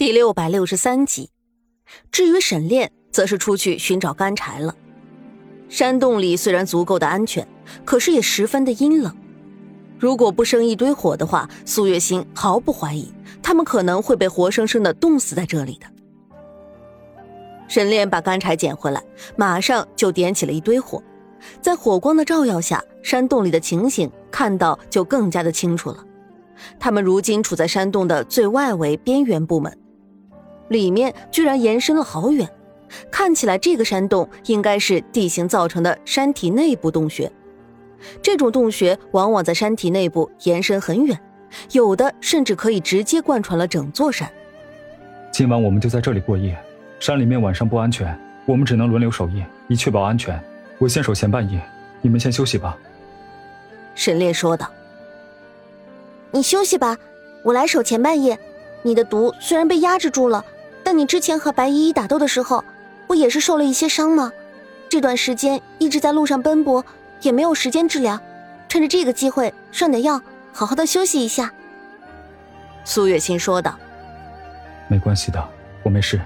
第六百六十三集，至于沈炼，则是出去寻找干柴了。山洞里虽然足够的安全，可是也十分的阴冷。如果不生一堆火的话，苏月心毫不怀疑，他们可能会被活生生的冻死在这里的。沈炼把干柴捡回来，马上就点起了一堆火，在火光的照耀下，山洞里的情形看到就更加的清楚了。他们如今处在山洞的最外围边缘部门。里面居然延伸了好远，看起来这个山洞应该是地形造成的山体内部洞穴。这种洞穴往往在山体内部延伸很远，有的甚至可以直接贯穿了整座山。今晚我们就在这里过夜，山里面晚上不安全，我们只能轮流守夜，以确保安全。我先守前半夜，你们先休息吧。”沈烈说道。“你休息吧，我来守前半夜。你的毒虽然被压制住了。”但你之前和白依依打斗的时候，不也是受了一些伤吗？这段时间一直在路上奔波，也没有时间治疗，趁着这个机会上点药，好好的休息一下。”苏月心说道。“没关系的，我没事，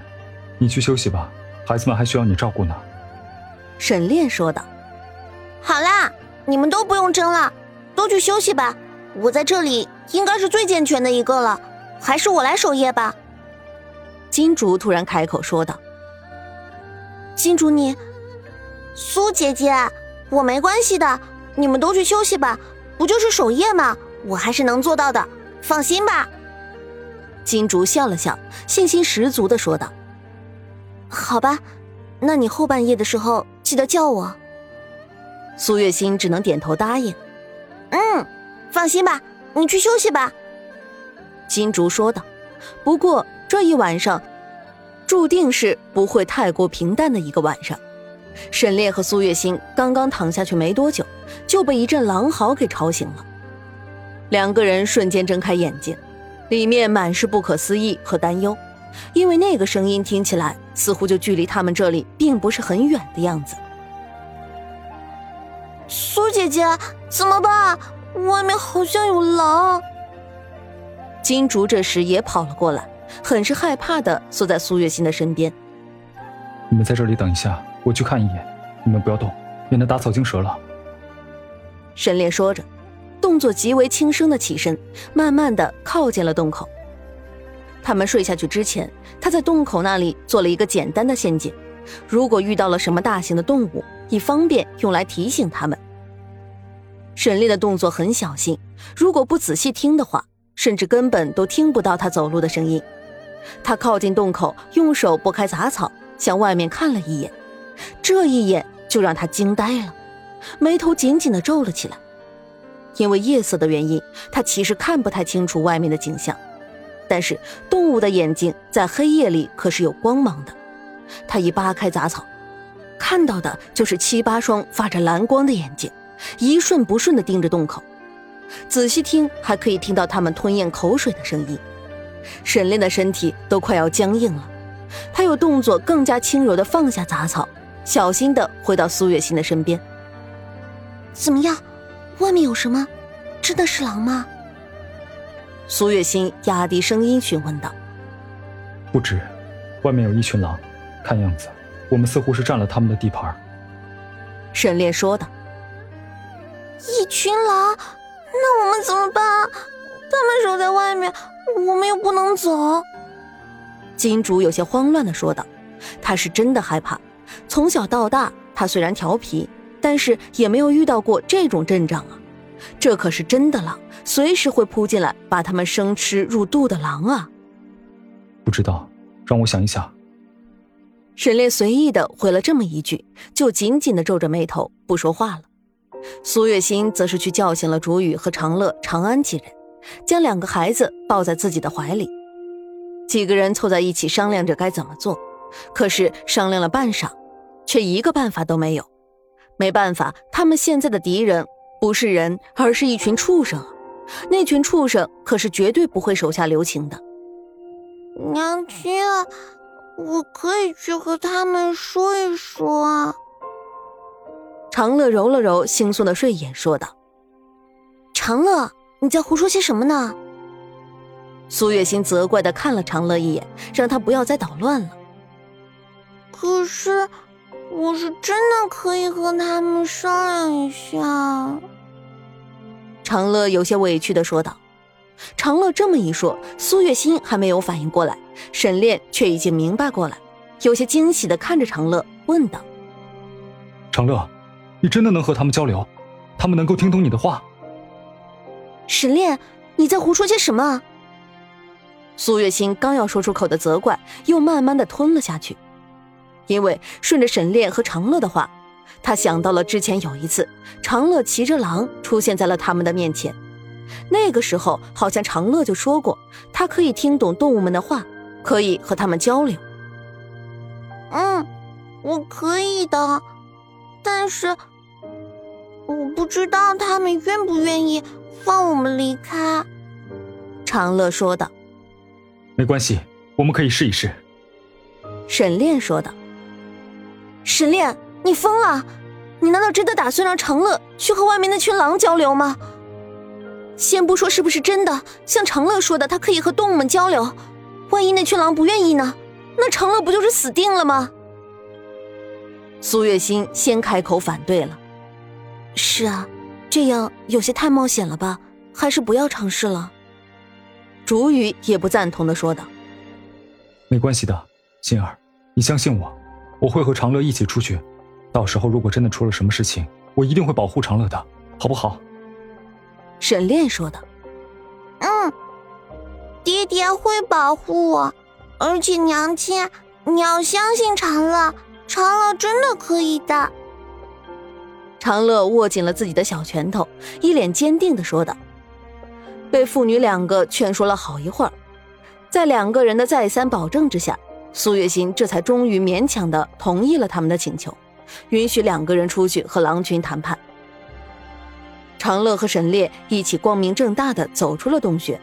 你去休息吧，孩子们还需要你照顾呢。”沈炼说道。“好啦，你们都不用争了，都去休息吧。我在这里应该是最健全的一个了，还是我来守夜吧。”金竹突然开口说道：“金竹，你，苏姐姐，我没关系的，你们都去休息吧，不就是守夜吗？我还是能做到的，放心吧。”金竹笑了笑，信心十足的说道：“好吧，那你后半夜的时候记得叫我。”苏月心只能点头答应：“嗯，放心吧，你去休息吧。”金竹说道：“不过。”这一晚上，注定是不会太过平淡的一个晚上。沈烈和苏月心刚刚躺下去没多久，就被一阵狼嚎给吵醒了。两个人瞬间睁开眼睛，里面满是不可思议和担忧，因为那个声音听起来似乎就距离他们这里并不是很远的样子。苏姐姐，怎么办？外面好像有狼。金竹这时也跑了过来。很是害怕的缩在苏月心的身边。你们在这里等一下，我去看一眼。你们不要动，免得打草惊蛇了。沈炼说着，动作极为轻声的起身，慢慢的靠近了洞口。他们睡下去之前，他在洞口那里做了一个简单的陷阱，如果遇到了什么大型的动物，以方便用来提醒他们。沈炼的动作很小心，如果不仔细听的话，甚至根本都听不到他走路的声音。他靠近洞口，用手拨开杂草，向外面看了一眼。这一眼就让他惊呆了，眉头紧紧地皱了起来。因为夜色的原因，他其实看不太清楚外面的景象。但是动物的眼睛在黑夜里可是有光芒的。他一扒开杂草，看到的就是七八双发着蓝光的眼睛，一瞬不瞬地盯着洞口。仔细听，还可以听到他们吞咽口水的声音。沈炼的身体都快要僵硬了，他有动作更加轻柔的放下杂草，小心的回到苏月心的身边。怎么样？外面有什么？真的是狼吗？苏月心压低声音询问道。不止，外面有一群狼，看样子我们似乎是占了他们的地盘。沈炼说道。一群狼，那我们怎么办？他们守在外面。我们又不能走，金主有些慌乱的说道：“他是真的害怕。从小到大，他虽然调皮，但是也没有遇到过这种阵仗啊！这可是真的狼，随时会扑进来把他们生吃入肚的狼啊！”不知道，让我想一想。沈烈随意的回了这么一句，就紧紧的皱着眉头不说话了。苏月心则是去叫醒了竹雨和长乐、长安几人。将两个孩子抱在自己的怀里，几个人凑在一起商量着该怎么做。可是商量了半晌，却一个办法都没有。没办法，他们现在的敌人不是人，而是一群畜生。那群畜生可是绝对不会手下留情的。娘亲，我可以去和他们说一说。长乐揉了揉惺忪的睡眼，说道：“长乐。”你在胡说些什么呢？苏月心责怪的看了长乐一眼，让他不要再捣乱了。可是，我是真的可以和他们商量一下。长乐有些委屈的说道。长乐这么一说，苏月心还没有反应过来，沈炼却已经明白过来，有些惊喜的看着长乐，问道：“长乐，你真的能和他们交流？他们能够听懂你的话？”沈炼，你在胡说些什么？苏月心刚要说出口的责怪，又慢慢的吞了下去，因为顺着沈炼和长乐的话，他想到了之前有一次，长乐骑着狼出现在了他们的面前，那个时候好像长乐就说过，他可以听懂动物们的话，可以和他们交流。嗯，我可以的，但是我不知道他们愿不愿意放我们离开。长乐说道。没关系，我们可以试一试。”沈炼说道。“沈炼，你疯了？你难道真的打算让长乐去和外面那群狼交流吗？先不说是不是真的，像长乐说的，他可以和动物们交流。万一那群狼不愿意呢？那长乐不就是死定了吗？”苏月心先开口反对了：“是啊，这样有些太冒险了吧？还是不要尝试了。”竹雨也不赞同的说道：“没关系的，心儿，你相信我，我会和长乐一起出去。到时候如果真的出了什么事情，我一定会保护长乐的，好不好？”沈炼说道：“嗯，爹爹会保护我，而且娘亲，你要相信长乐，长乐真的可以的。”长乐握紧了自己的小拳头，一脸坚定的说道。被父女两个劝说了好一会儿，在两个人的再三保证之下，苏月心这才终于勉强的同意了他们的请求，允许两个人出去和狼群谈判。长乐和沈烈一起光明正大的走出了洞穴，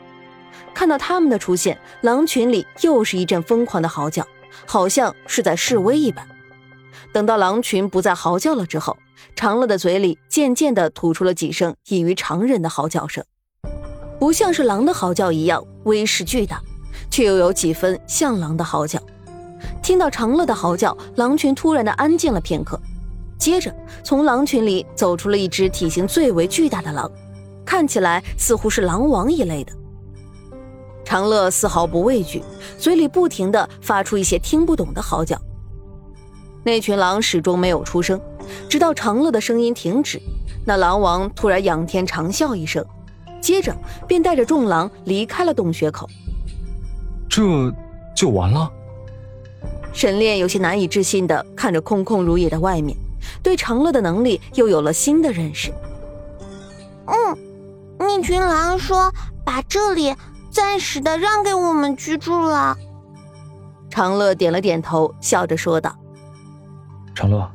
看到他们的出现，狼群里又是一阵疯狂的嚎叫，好像是在示威一般。等到狼群不再嚎叫了之后，长乐的嘴里渐渐的吐出了几声异于常人的嚎叫声。不像是狼的嚎叫一样威势巨大，却又有几分像狼的嚎叫。听到长乐的嚎叫，狼群突然的安静了片刻，接着从狼群里走出了一只体型最为巨大的狼，看起来似乎是狼王一类的。长乐丝毫不畏惧，嘴里不停的发出一些听不懂的嚎叫。那群狼始终没有出声，直到长乐的声音停止，那狼王突然仰天长啸一声。接着便带着众狼离开了洞穴口。这就完了？沈炼有些难以置信的看着空空如也的外面，对长乐的能力又有了新的认识。嗯，那群狼说把这里暂时的让给我们居住了。长乐点了点头，笑着说道：“长乐，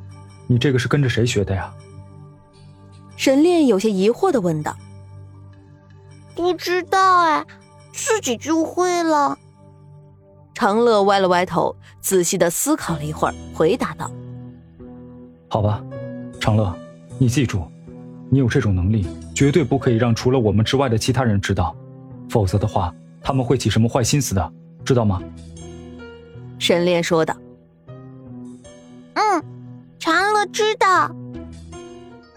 你这个是跟着谁学的呀？”沈炼有些疑惑的问道。不知道哎，自己就会了。长乐歪了歪头，仔细的思考了一会儿，回答道：“好吧，长乐，你记住，你有这种能力，绝对不可以让除了我们之外的其他人知道，否则的话，他们会起什么坏心思的，知道吗？”沈炼说道。“知道。”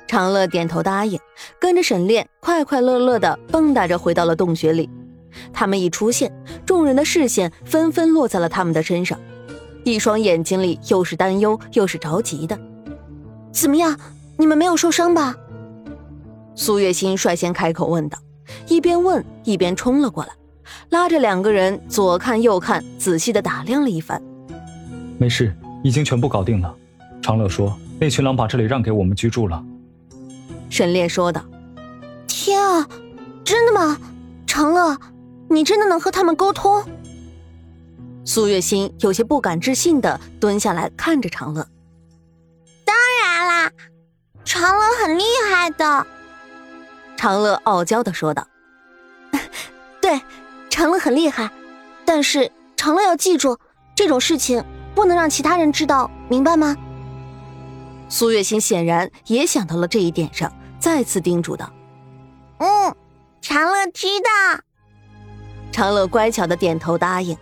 长乐点头答应，跟着沈炼快快乐乐的蹦跶着回到了洞穴里。他们一出现，众人的视线纷纷落在了他们的身上，一双眼睛里又是担忧又是着急的。怎么样，你们没有受伤吧？苏月心率先开口问道，一边问一边冲了过来，拉着两个人左看右看，仔细的打量了一番。没事，已经全部搞定了。长乐说，那群狼把这里让给我们居住了。沈炼说道：“天啊，真的吗？长乐，你真的能和他们沟通？”苏月心有些不敢置信的蹲下来看着长乐。“当然啦，长乐很厉害的。”长乐傲娇的说道。“对，长乐很厉害，但是长乐要记住，这种事情不能让其他人知道，明白吗？”苏月心显然也想到了这一点上。再次叮嘱道：“嗯，长乐知道。”长乐乖巧的点头答应。